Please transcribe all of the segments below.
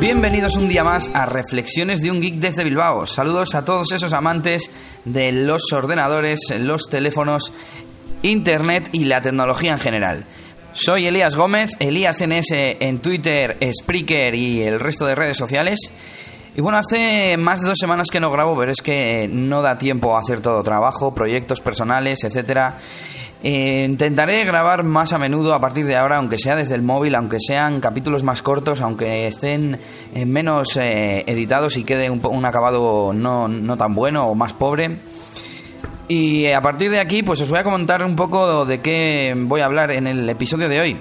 Bienvenidos un día más a Reflexiones de un Geek desde Bilbao. Saludos a todos esos amantes de los ordenadores, los teléfonos, internet y la tecnología en general. Soy Elías Gómez, Elías NS en Twitter, Spreaker y el resto de redes sociales. Y bueno, hace más de dos semanas que no grabo, pero es que no da tiempo a hacer todo trabajo, proyectos personales, etcétera. Eh, intentaré grabar más a menudo a partir de ahora, aunque sea desde el móvil, aunque sean capítulos más cortos, aunque estén eh, menos eh, editados y quede un, un acabado no, no tan bueno o más pobre. Y a partir de aquí, pues os voy a comentar un poco de qué voy a hablar en el episodio de hoy.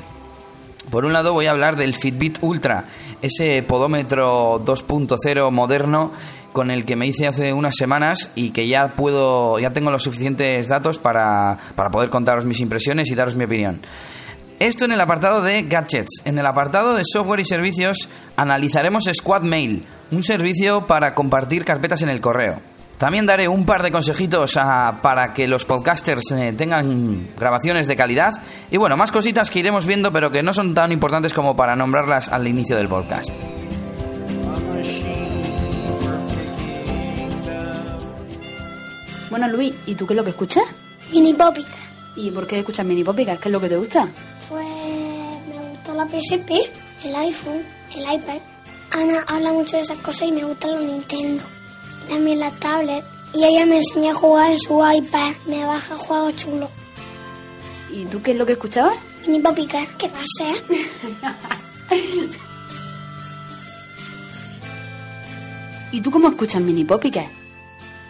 Por un lado voy a hablar del Fitbit Ultra, ese podómetro 2.0 moderno con el que me hice hace unas semanas y que ya puedo, ya tengo los suficientes datos para, para poder contaros mis impresiones y daros mi opinión. Esto en el apartado de gadgets. En el apartado de software y servicios analizaremos Squad Mail, un servicio para compartir carpetas en el correo. También daré un par de consejitos a- para que los podcasters eh, tengan grabaciones de calidad. Y bueno, más cositas que iremos viendo, pero que no son tan importantes como para nombrarlas al inicio del podcast. Bueno, Luis, ¿y tú qué es lo que escuchas? Mini Popica. ¿Y por qué escuchas Mini Popica? ¿Qué es lo que te gusta? Pues me gustó la PSP, el iPhone, el iPad. Ana habla mucho de esas cosas y me gusta los Nintendo. También la tablet. Y ella me enseña a jugar en su iPad. Me baja juegos chulos. ¿Y tú qué es lo que escuchabas? Mini Popica, ¿qué pasa? ¿Y tú cómo escuchas Mini Popica?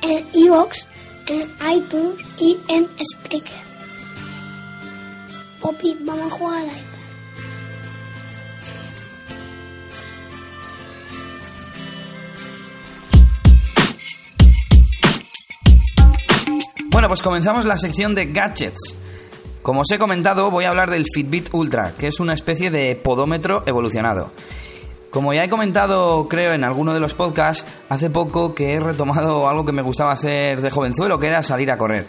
En Evox, en iTunes y en Spreaker. Poppy, vamos a jugar al iPad. Bueno, pues comenzamos la sección de gadgets. Como os he comentado, voy a hablar del Fitbit Ultra, que es una especie de podómetro evolucionado. Como ya he comentado, creo, en alguno de los podcasts, hace poco que he retomado algo que me gustaba hacer de jovenzuelo, que era salir a correr.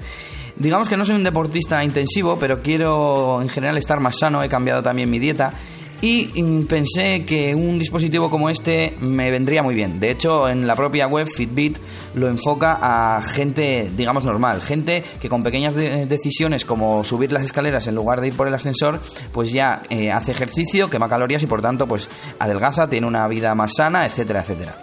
Digamos que no soy un deportista intensivo, pero quiero en general estar más sano, he cambiado también mi dieta y mm, pensé que un dispositivo como este me vendría muy bien. De hecho, en la propia web Fitbit lo enfoca a gente, digamos, normal. Gente que con pequeñas de- decisiones como subir las escaleras en lugar de ir por el ascensor, pues ya eh, hace ejercicio, quema calorías y por tanto, pues adelgaza, tiene una vida más sana, etcétera, etcétera.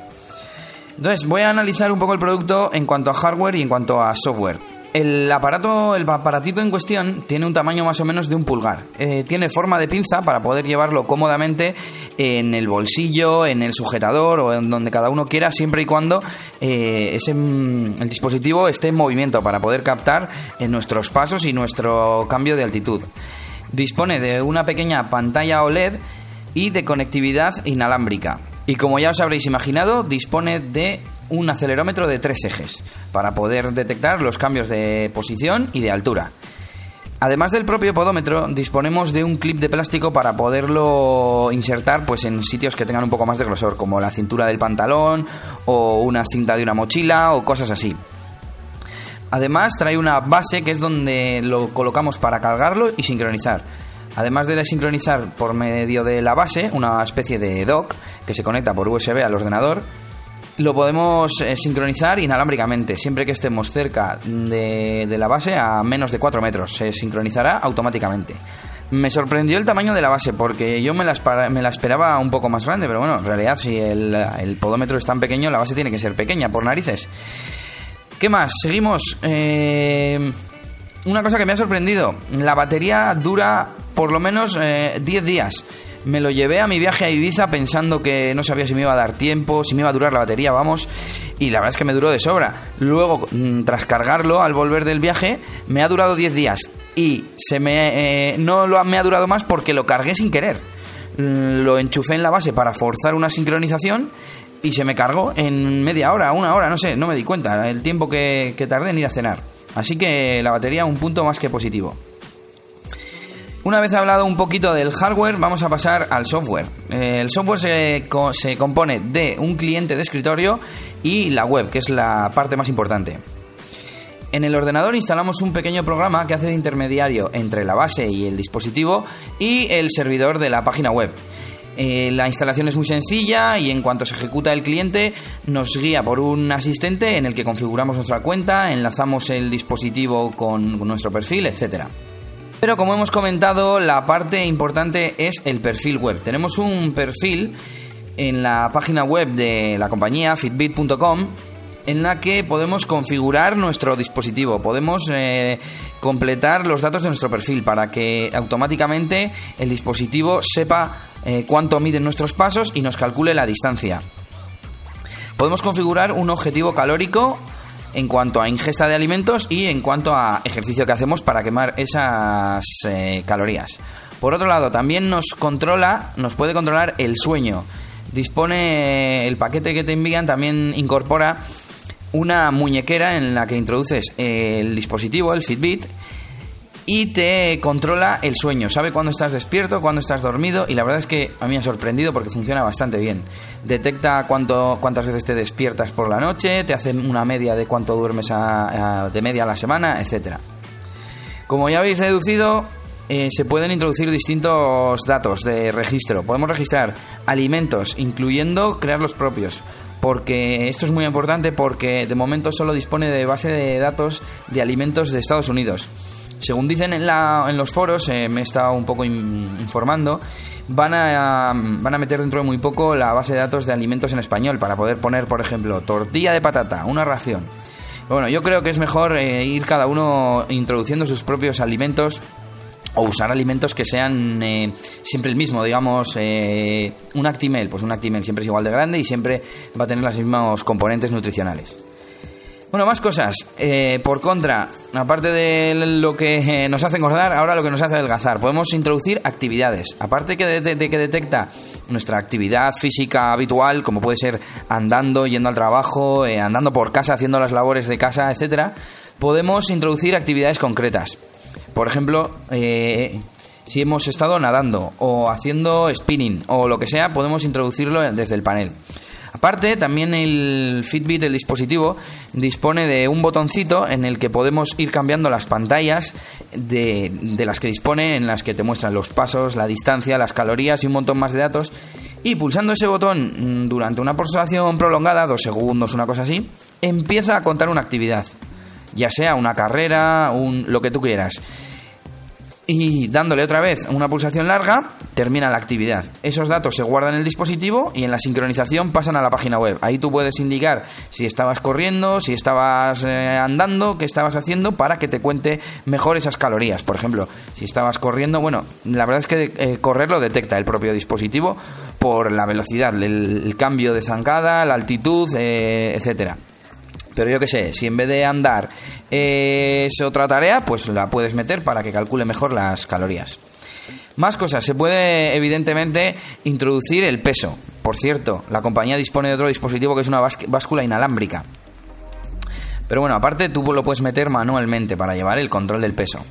Entonces, voy a analizar un poco el producto en cuanto a hardware y en cuanto a software. El aparato, el aparatito en cuestión tiene un tamaño más o menos de un pulgar. Eh, tiene forma de pinza para poder llevarlo cómodamente en el bolsillo, en el sujetador o en donde cada uno quiera, siempre y cuando eh, ese, mm, el dispositivo esté en movimiento para poder captar eh, nuestros pasos y nuestro cambio de altitud. Dispone de una pequeña pantalla OLED y de conectividad inalámbrica. Y como ya os habréis imaginado, dispone de un acelerómetro de tres ejes para poder detectar los cambios de posición y de altura. Además del propio podómetro, disponemos de un clip de plástico para poderlo insertar pues en sitios que tengan un poco más de grosor, como la cintura del pantalón o una cinta de una mochila o cosas así. Además trae una base que es donde lo colocamos para cargarlo y sincronizar. Además de sincronizar por medio de la base, una especie de dock que se conecta por USB al ordenador, lo podemos eh, sincronizar inalámbricamente, siempre que estemos cerca de, de la base a menos de 4 metros. Se sincronizará automáticamente. Me sorprendió el tamaño de la base porque yo me la, esperaba un poco más grande, pero bueno, en realidad si el, el podómetro es tan pequeño, la base tiene que ser pequeña, por narices. ¿Qué más? Seguimos. Eh, una cosa que me ha sorprendido. La batería dura por lo menos eh, 10 días. Me lo llevé a mi viaje a Ibiza pensando que no sabía si me iba a dar tiempo, si me iba a durar la batería, vamos. Y la verdad es que me duró de sobra. Luego, mm, tras cargarlo al volver del viaje, me ha durado 10 días. Y se me, eh, no lo me ha durado más porque lo cargué sin querer. Mm, Lo enchufé en la base para forzar una sincronización y se me cargó en media hora, una hora, no sé, no me di cuenta, el tiempo que, que tardé en ir a cenar. Así que la batería un punto más que positivo. Una vez hablado un poquito del hardware, vamos a pasar al software. Eh, El software se, co- se compone de un cliente de escritorio y la web, que es la parte más importante. En el ordenador instalamos un pequeño programa que hace de intermediario entre la base y el dispositivo y el servidor de la página web. Eh, la instalación es muy sencilla y en cuanto se ejecuta el cliente nos guía por un asistente en el que configuramos nuestra cuenta, enlazamos el dispositivo con nuestro perfil, etcétera. Pero como hemos comentado, la parte importante es el perfil web. Tenemos un perfil en la página web de la compañía fitbit.com en la que podemos configurar nuestro dispositivo, podemos eh, completar los datos de nuestro perfil para que automáticamente el dispositivo sepa eh, cuánto miden nuestros pasos y nos calcule la distancia. Podemos configurar un objetivo calórico en cuanto a ingesta de alimentos y en cuanto a ejercicio que hacemos para quemar esas eh, calorías. Por otro lado, también nos controla, nos puede controlar el sueño. Dispone el paquete que te envían, también incorpora una muñequera en la que introduces el dispositivo, el Fitbit, y te controla el sueño. Sabe cuándo estás despierto, cuándo estás dormido y la verdad es que a mí me ha sorprendido porque funciona bastante bien. Detecta cuánto, cuántas veces te despiertas por la noche, te hace una media de cuánto duermes de media a la semana, etcétera. Como ya habéis deducido, eh, se pueden introducir distintos datos de registro. Podemos registrar alimentos, incluyendo crear los propios. Porque esto es muy importante porque de momento solo dispone de base de datos de alimentos de Estados Unidos. Según dicen en, los foros, eh, me he estado un poco informando, van a, van a meter dentro de muy poco la base de datos de alimentos en español para poder poner, por ejemplo, tortilla de patata, una ración. Bueno, yo creo que es mejor eh, ir cada uno introduciendo sus propios alimentos o usar alimentos que sean eh, siempre el mismo, digamos, un Actimel, pues un Actimel siempre es igual de grande y siempre va a tener los mismos componentes nutricionales. Bueno, más cosas. Eh, por contra, aparte de lo que eh, nos hace engordar, ahora lo que nos hace adelgazar. Podemos introducir actividades. Aparte de, de, que detecta nuestra actividad física habitual, como puede ser andando, yendo al trabajo, eh, andando por casa, haciendo las labores de casa, etcétera, podemos introducir actividades concretas. Por ejemplo, si hemos estado nadando o haciendo spinning o lo que sea, podemos introducirlo desde el panel. Aparte, también el Fitbit, el dispositivo, dispone de un botoncito en el que podemos ir cambiando las pantallas de, de las que dispone, en las que te muestran los pasos, la distancia, las calorías y un montón más de datos. Y pulsando ese botón mm, durante una pulsación prolongada, dos segundos, una cosa así, empieza a contar una actividad. Ya sea una carrera, un, lo que tú quieras y dándole otra vez una pulsación larga, termina la actividad. Esos datos se guardan en el dispositivo y en la sincronización pasan a la página web. Ahí tú puedes indicar si estabas corriendo, si estabas eh, andando, qué estabas haciendo para que te cuente mejor esas calorías. Por ejemplo, si estabas corriendo, bueno, la verdad es que eh, correr lo detecta el propio dispositivo por la velocidad, el, cambio de zancada, la altitud, eh, etcétera. Pero yo qué sé, si en vez de andar es otra tarea, pues la puedes meter para que calcule mejor las calorías. Más cosas, se puede evidentemente introducir el peso. Por cierto, la compañía dispone de otro dispositivo que es una báscula inalámbrica. Pero bueno, aparte tú lo puedes meter manualmente para llevar el control del peso.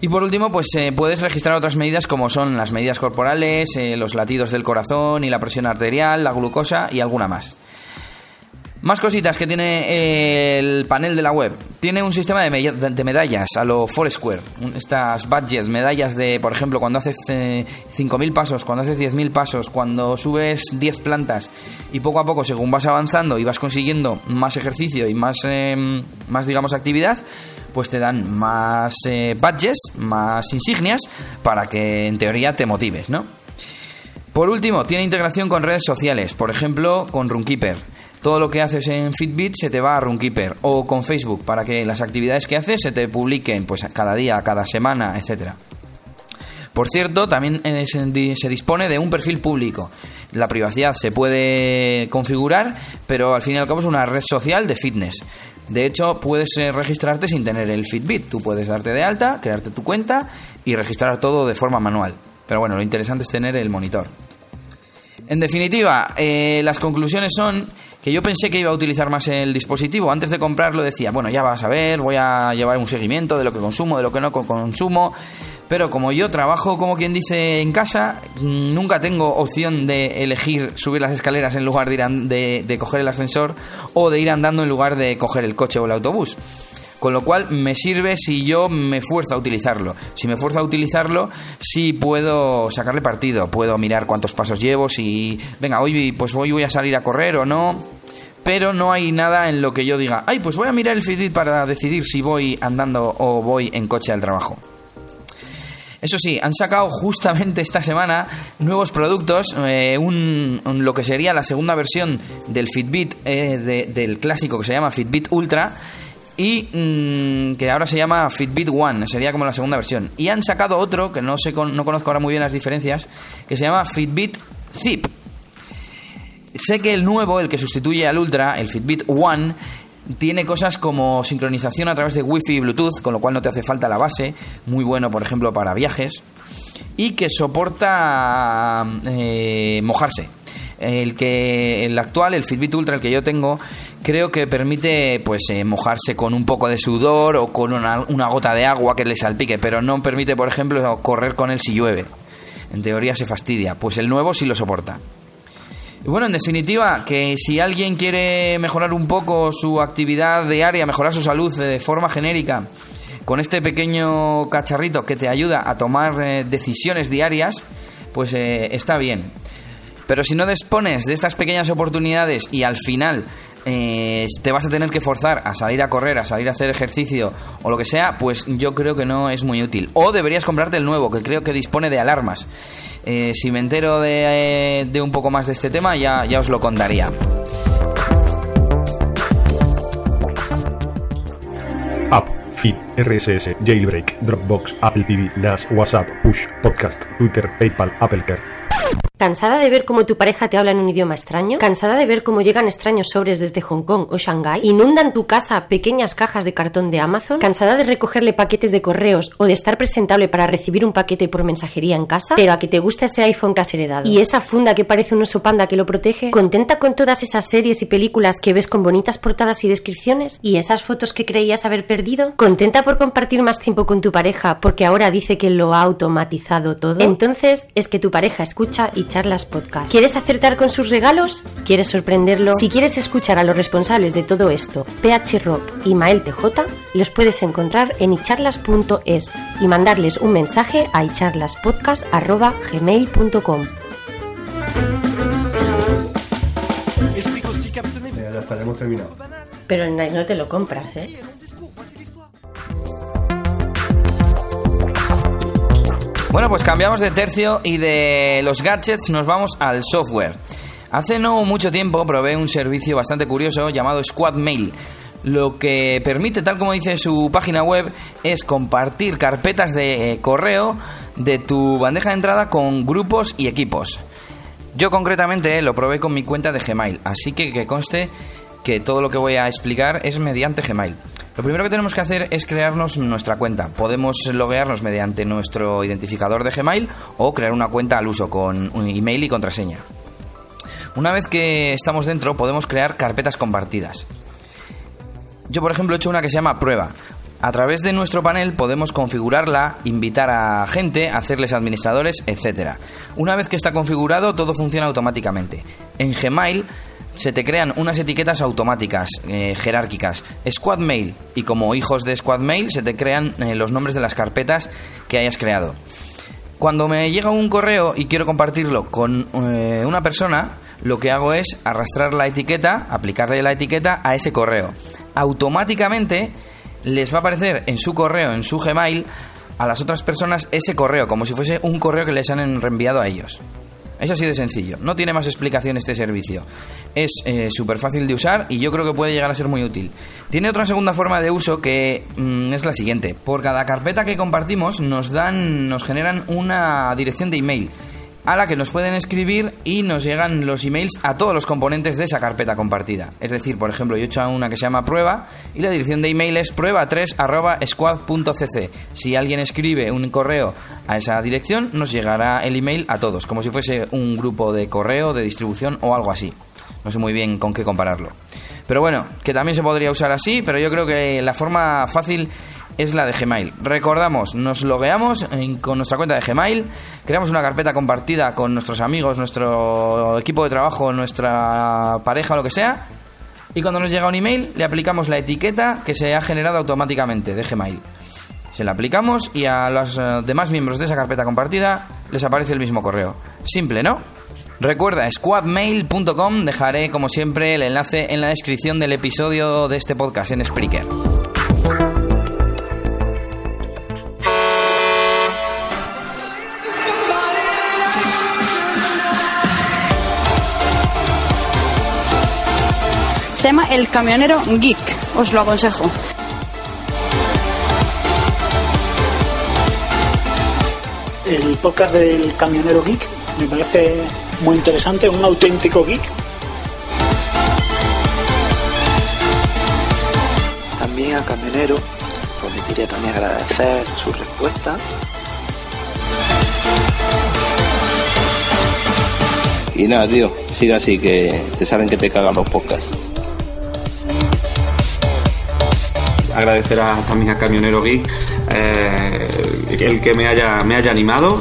Y por último, pues eh, puedes registrar otras medidas como son las medidas corporales, eh, los latidos del corazón y la presión arterial, la glucosa y alguna más. Más cositas que tiene eh, el panel de la web. Tiene un sistema de, medallas a lo Foursquare. Estas badges, medallas de, por ejemplo, cuando haces 5.000 eh, pasos, cuando haces 10.000 pasos, cuando subes 10 plantas y poco a poco, según vas avanzando y vas consiguiendo más ejercicio y más, em, más digamos, actividad, pues te dan más eh, badges, más insignias para que en teoría te motives, ¿no? Por último, tiene integración con redes sociales, por ejemplo, con Runkeeper todo lo que haces en Fitbit se te va a Runkeeper o con Facebook para que las actividades que haces se te publiquen pues cada día, cada semana, etcétera. Por cierto, también eh, se dispone de un perfil público. La privacidad se puede configurar, pero al fin y al cabo es una red social de fitness. De hecho, puedes eh, registrarte sin tener el Fitbit. Tú puedes darte de alta, crearte tu cuenta y registrar todo de forma manual. Pero bueno, lo interesante es tener el monitor. En definitiva, eh, las conclusiones son que yo pensé que iba a utilizar más el dispositivo. Antes de comprarlo decía, bueno, ya vas a ver, voy a llevar un seguimiento de lo que consumo, de lo que no consumo. Pero como yo trabajo, como quien dice, en casa, mm, nunca tengo opción de elegir subir las escaleras en lugar de, ir de coger el ascensor o de ir andando en lugar de coger el coche o el autobús. Con lo cual me sirve si yo me fuerzo a utilizarlo. Si me fuerzo a utilizarlo, sí puedo sacarle partido, puedo mirar cuántos pasos llevo, si, venga, hoy pues hoy voy a salir a correr o no. Pero no hay nada en lo que yo diga, ay, pues voy a mirar el Fitbit para decidir si voy andando o voy en coche al trabajo. Eso sí, han sacado justamente esta semana nuevos productos, eh, un, lo que sería la segunda versión del Fitbit, eh, del clásico que se llama Fitbit Ultra, y mm, que ahora se llama Fitbit One, sería como la segunda versión. Y han sacado otro, que no, sé, no conozco ahora muy bien las diferencias, que se llama Fitbit Zip. Sé que el nuevo, el que sustituye al Ultra, el Fitbit One, tiene cosas como sincronización a través de Wi-Fi y Bluetooth, con lo cual no te hace falta la base, muy bueno por ejemplo para viajes, y que soporta eh, mojarse. El que el actual, el Fitbit Ultra, el que yo tengo, creo que permite pues eh, mojarse con un poco de sudor o con una, gota de agua que le salpique, pero no permite, por ejemplo, correr con él si llueve. En teoría se fastidia, pues el nuevo sí lo soporta. Y bueno, en definitiva, que si alguien quiere mejorar un poco su actividad diaria, mejorar su salud de forma genérica, con este pequeño cacharrito que te ayuda a tomar eh, decisiones diarias, pues eh, está bien. Pero si no dispones de estas pequeñas oportunidades y al final eh, te vas a tener que forzar a salir a correr, a salir a hacer ejercicio o lo que sea, pues yo creo que no es muy útil. O deberías comprarte el nuevo, que creo que dispone de alarmas. Eh, si me entero de, un poco más de este tema, ya, ya os lo contaría. App, Feed, RSS, Jailbreak, Dropbox, Apple TV, NAS, WhatsApp, Push, Podcast, Twitter, PayPal, Apple Care. ¿Cansada de ver cómo tu pareja te habla en un idioma extraño? ¿Cansada de ver cómo llegan extraños sobres desde Hong Kong o Shanghái? ¿Inundan tu casa pequeñas cajas de cartón de Amazon? ¿Cansada de recogerle paquetes de correos o de estar presentable para recibir un paquete por mensajería en casa? Pero a que te gusta ese iPhone que has heredado. ¿Y esa funda que parece un oso panda que lo protege? ¿Contenta con todas esas series y películas que ves con bonitas portadas y descripciones? ¿Y esas fotos que creías haber perdido? ¿Contenta por compartir más tiempo con tu pareja porque ahora dice que lo ha automatizado todo? Entonces es que tu pareja escucha y charlas podcast. ¿Quieres acertar con sus regalos? ¿Quieres sorprenderlo? Si quieres escuchar a los responsables de todo esto, PH Rock y Mael TJ, los puedes encontrar en icharlas.es y mandarles un mensaje a icharlaspodcast.gmail.com. Ya estaremos terminados. Pero no te lo compras, ¿eh? Bueno, pues cambiamos de tercio y de los gadgets nos vamos al software. Hace no mucho tiempo probé un servicio bastante curioso llamado Squad Mail. Lo que permite, tal como dice su página web, es compartir carpetas de eh, correo de tu bandeja de entrada con grupos y equipos. Yo concretamente lo probé con mi cuenta de Gmail, así que que conste que todo lo que voy a explicar es mediante Gmail. Lo primero que tenemos que hacer es crearnos nuestra cuenta. Podemos loguearnos mediante nuestro identificador de Gmail o crear una cuenta al uso con un email y contraseña. Una vez que estamos dentro podemos crear carpetas compartidas. Yo por ejemplo he hecho una que se llama prueba. A través de nuestro panel podemos configurarla, invitar a gente, hacerles administradores, etc. Una vez que está configurado todo funciona automáticamente. En Gmail se te crean unas etiquetas automáticas, eh, jerárquicas. Squad Mail. Y como hijos de Squad Mail se te crean eh, los nombres de las carpetas que hayas creado. Cuando me llega un correo y quiero compartirlo con eh, una persona, lo que hago es arrastrar la etiqueta, aplicarle la etiqueta a ese correo. Automáticamente les va a aparecer en su correo, en su Gmail, a las otras personas ese correo, como si fuese un correo que les han reenviado a ellos. Es así de sencillo. No tiene más explicación este servicio. Es eh, súper fácil de usar y yo creo que puede llegar a ser muy útil. Tiene otra segunda forma de uso que mm, es la siguiente. Por cada carpeta que compartimos nos dan, nos generan una dirección de email a la que nos pueden escribir y nos llegan los emails a todos los componentes de esa carpeta compartida. Es decir, por ejemplo, yo he hecho una que se llama prueba y la dirección de email es prueba3 Si alguien escribe un correo a esa dirección, nos llegará el email a todos, como si fuese un grupo de correo, de distribución o algo así. No sé muy bien con qué compararlo. Pero bueno, que también se podría usar así, pero yo creo que la forma fácil es la de Gmail. Recordamos, nos logueamos con nuestra cuenta de Gmail, creamos una carpeta compartida con nuestros amigos, nuestro equipo de trabajo, nuestra pareja, lo que sea, Y cuando nos llega un email, le aplicamos la etiqueta que se ha generado automáticamente de Gmail. Se la aplicamos y a los eh, demás miembros de esa carpeta compartida les aparece el mismo correo. Simple, ¿no? Recuerda, squadmail.com, dejaré como siempre el enlace en la descripción del episodio de este podcast en Spreaker. Se llama El Camionero Geek. Os lo aconsejo. El podcast del camionero geek me parece muy interesante, un auténtico geek. También al camionero, pues le quería también agradecer su respuesta. Y nada, tío, sigue así que te saben que te cagan los podcasts. Agradecer a, también a Camionero Geek eh, el que me haya, me haya animado.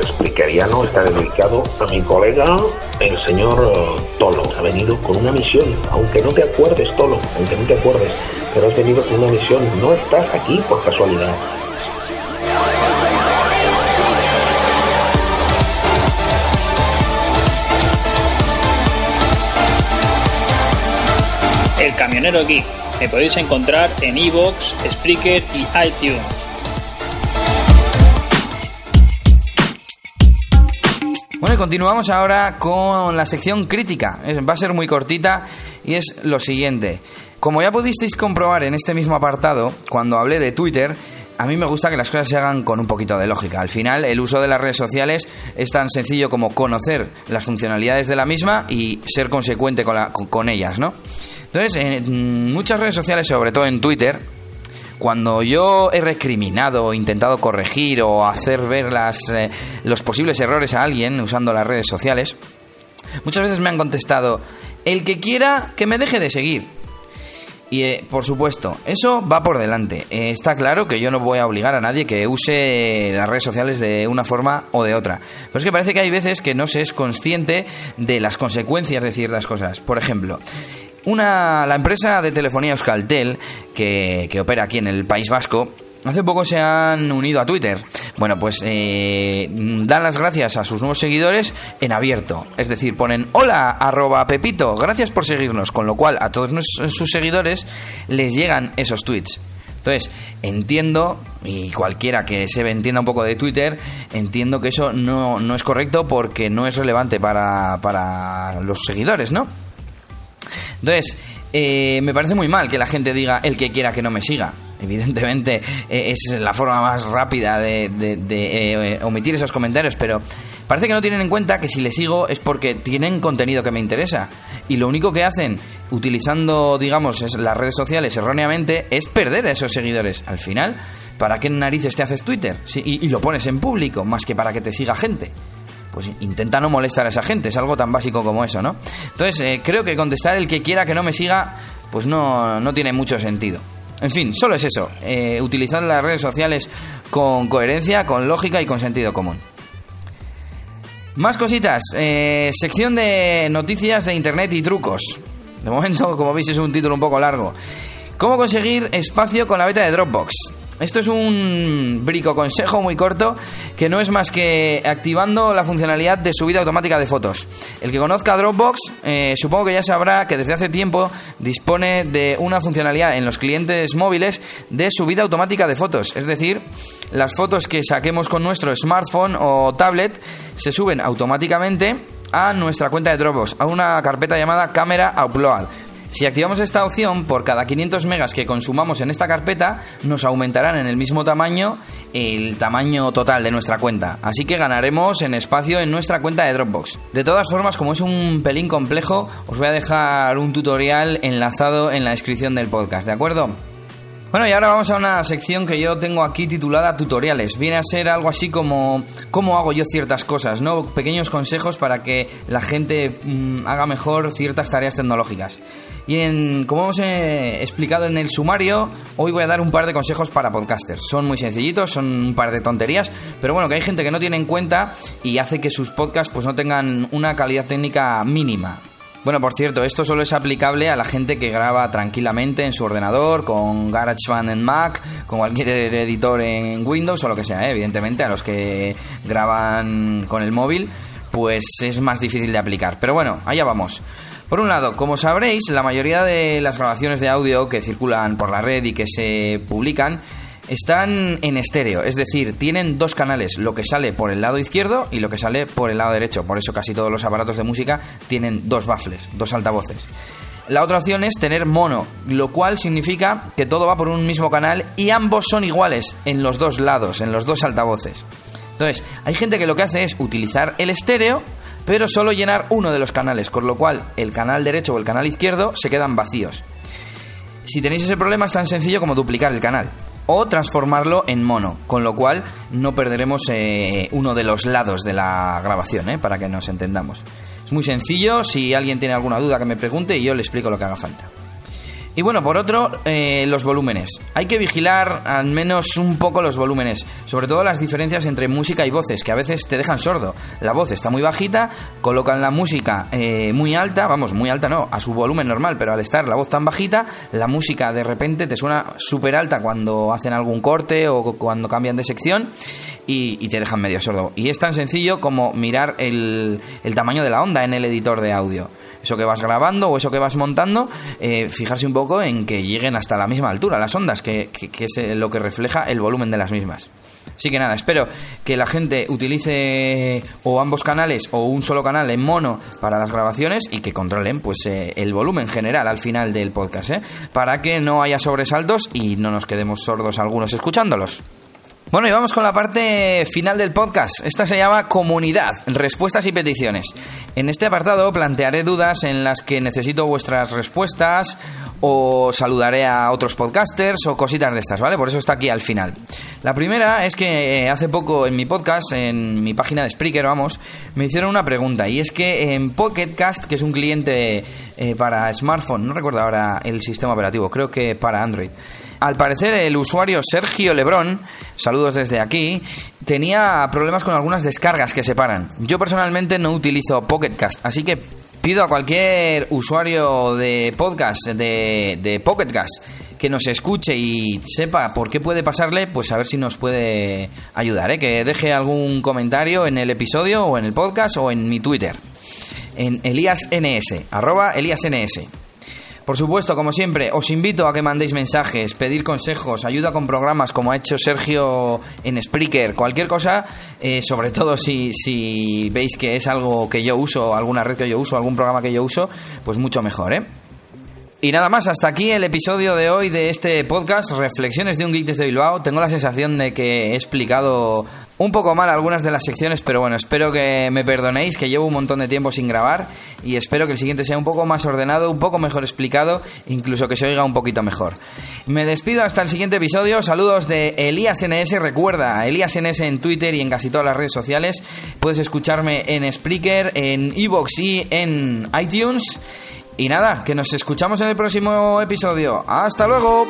Explicaríano está dedicado a mi colega, el señor eh, Tolo. Ha venido con una misión, aunque no te acuerdes, Tolo, aunque no te acuerdes, pero has venido con una misión. No estás aquí por casualidad. El Camionero Geek. Me podéis encontrar en iVoox, Spreaker y iTunes. Bueno, y continuamos ahora con la sección crítica. Va a ser muy cortita y es lo siguiente. Como ya pudisteis comprobar en este mismo apartado, cuando hablé de Twitter, a mí me gusta que las cosas se hagan con un poquito de lógica. Al final, el uso de las redes sociales es tan sencillo como conocer las funcionalidades de la misma y ser consecuente con ellas, ¿no? Entonces, en muchas redes sociales, sobre todo en Twitter, cuando yo he recriminado intentado corregir o hacer ver las, eh, los posibles errores a alguien usando las redes sociales, muchas veces me han contestado, el que quiera que me deje de seguir. Y eh, por supuesto, eso va por delante. Eh, está claro que yo no voy a obligar a nadie que use las redes sociales de una forma o de otra. Pero es que parece que hay veces que no se es consciente de las consecuencias de ciertas cosas. Por ejemplo, una, la empresa de telefonía Euskaltel, que, que opera aquí en el País Vasco, Hace poco se han unido a Twitter. Bueno, pues eh, dan las gracias a sus nuevos seguidores en abierto. Es decir, ponen hola arroba Pepito, gracias por seguirnos. Con lo cual a todos sus seguidores les llegan esos tweets. Entonces, entiendo, y cualquiera que se entienda un poco de Twitter, entiendo que eso no, no es correcto porque no es relevante para, para los seguidores, ¿no? Entonces, eh, me parece muy mal que la gente diga el que quiera que no me siga. Evidentemente eh, es la forma más rápida de, eh, omitir esos comentarios, pero parece que no tienen en cuenta que si les sigo es porque tienen contenido que me interesa. Y lo único que hacen utilizando, digamos, las redes sociales erróneamente es perder a esos seguidores. Al final, ¿para qué narices te haces Twitter? Sí, y lo pones en público, más que para que te siga gente pues intenta no molestar a esa gente, es algo tan básico como eso, ¿no? Entonces, eh, creo que contestar el que quiera que no me siga, pues no, no tiene mucho sentido. En fin, solo es eso, eh, utilizar las redes sociales con coherencia, con lógica y con sentido común. Más cositas, eh, sección de noticias de internet y trucos. De momento, como veis, es un título un poco largo. ¿Cómo conseguir espacio con la beta de Dropbox? Esto es un brico consejo muy corto que no es más que activando la funcionalidad de subida automática de fotos. El que conozca Dropbox eh, supongo que ya sabrá que desde hace tiempo dispone de una funcionalidad en los clientes móviles de subida automática de fotos. Es decir, las fotos que saquemos con nuestro smartphone o tablet se suben automáticamente a nuestra cuenta de Dropbox, a una carpeta llamada Camera Upload. Si activamos esta opción, por cada 500 megas que consumamos en esta carpeta, nos aumentarán en el mismo tamaño el tamaño total de nuestra cuenta. Así que ganaremos en espacio en nuestra cuenta de Dropbox. De todas formas, como es un pelín complejo, os voy a dejar un tutorial enlazado en la descripción del podcast, ¿de acuerdo? Bueno, y ahora vamos a una sección que yo tengo aquí titulada tutoriales. Viene a ser algo así como cómo hago yo ciertas cosas, ¿no? Pequeños consejos para que la gente mm, haga mejor ciertas tareas tecnológicas. Y en, como hemos eh, explicado en el sumario, hoy voy a dar un par de consejos para podcasters. Son muy sencillitos, son un par de tonterías, pero bueno, que hay gente que no tiene en cuenta y hace que sus podcasts pues no tengan una calidad técnica mínima. Bueno, por cierto, esto solo es aplicable a la gente que graba tranquilamente en su ordenador, con GarageBand en Mac, con cualquier editor en Windows o lo que sea, ¿eh? evidentemente a los que graban con el móvil, pues es más difícil de aplicar. Pero bueno, allá vamos. Por un lado, como sabréis, la mayoría de las grabaciones de audio que circulan por la red y que se publican están en estéreo, es decir, tienen dos canales, lo que sale por el lado izquierdo y lo que sale por el lado derecho. Por eso casi todos los aparatos de música tienen dos baffles, dos altavoces. La otra opción es tener mono, lo cual significa que todo va por un mismo canal y ambos son iguales en los dos lados, en los dos altavoces. Entonces, hay gente que lo que hace es utilizar el estéreo, pero solo llenar uno de los canales, con lo cual el canal derecho o el canal izquierdo se quedan vacíos. Si tenéis ese problema es tan sencillo como duplicar el canal o transformarlo en mono, con lo cual no perderemos eh, uno de los lados de la grabación, eh, para que nos entendamos. Es muy sencillo, si alguien tiene alguna duda que me pregunte y yo le explico lo que haga falta. Y bueno, por otro, eh, los volúmenes. Hay que vigilar al menos un poco los volúmenes, sobre todo las diferencias entre música y voces, que a veces te dejan sordo. La voz está muy bajita, colocan la música eh, muy alta, vamos, muy alta no, a su volumen normal, pero al estar la voz tan bajita, la música de repente te suena súper alta cuando hacen algún corte o cuando cambian de sección y, te dejan medio sordo. Y es tan sencillo como mirar el, el tamaño de la onda en el editor de audio eso que vas grabando o eso que vas montando, eh, fijarse un poco en que lleguen hasta la misma altura las ondas, que, es eh, lo que refleja el volumen de las mismas. Así que nada, espero que la gente utilice o ambos canales o un solo canal en mono para las grabaciones y que controlen pues eh, el volumen general al final del podcast, para que no haya sobresaltos y no nos quedemos sordos algunos escuchándolos. Bueno, y vamos con la parte final del podcast. Esta se llama Comunidad, Respuestas y Peticiones. En este apartado plantearé dudas en las que necesito vuestras respuestas o saludaré a otros podcasters o cositas de estas, ¿vale? Por eso está aquí al final. La primera es que eh, hace poco en mi podcast, en mi página de Spreaker, vamos, me hicieron una pregunta y es que en Pocketcast, que es un cliente eh, para smartphone, no recuerdo ahora el sistema operativo, creo que para Android, al parecer el usuario Sergio Lebrón, saludos desde aquí, tenía problemas con algunas descargas que se paran. Yo personalmente no utilizo Pocketcast, así que pido a cualquier usuario de podcast de, de Pocketcast que nos escuche y sepa por qué puede pasarle, pues a ver si nos puede ayudar, ¿eh? que deje algún comentario en el episodio o en el podcast o en mi Twitter, en ElíasNS, arroba ElíasNS. Por supuesto, como siempre, os invito a que mandéis mensajes, pedir consejos, ayuda con programas como ha hecho Sergio en Spreaker, cualquier cosa, eh, sobre todo si, si veis que es algo que yo uso, alguna red que yo uso, algún programa que yo uso, pues mucho mejor, ¿eh? Y nada más, hasta aquí el episodio de hoy de este podcast, Reflexiones de un Geek desde Bilbao. Tengo la sensación de que he explicado un poco mal algunas de las secciones, pero bueno, espero que me perdonéis, que llevo un montón de tiempo sin grabar y espero que el siguiente sea un poco más ordenado, un poco mejor explicado, incluso que se oiga un poquito mejor. Me despido hasta el siguiente episodio, saludos de Elías NS, recuerda, Elías NS en Twitter y en casi todas las redes sociales, puedes escucharme en Spreaker, en Evox y en iTunes. Y nada, que nos escuchamos en el próximo episodio. ¡Hasta luego!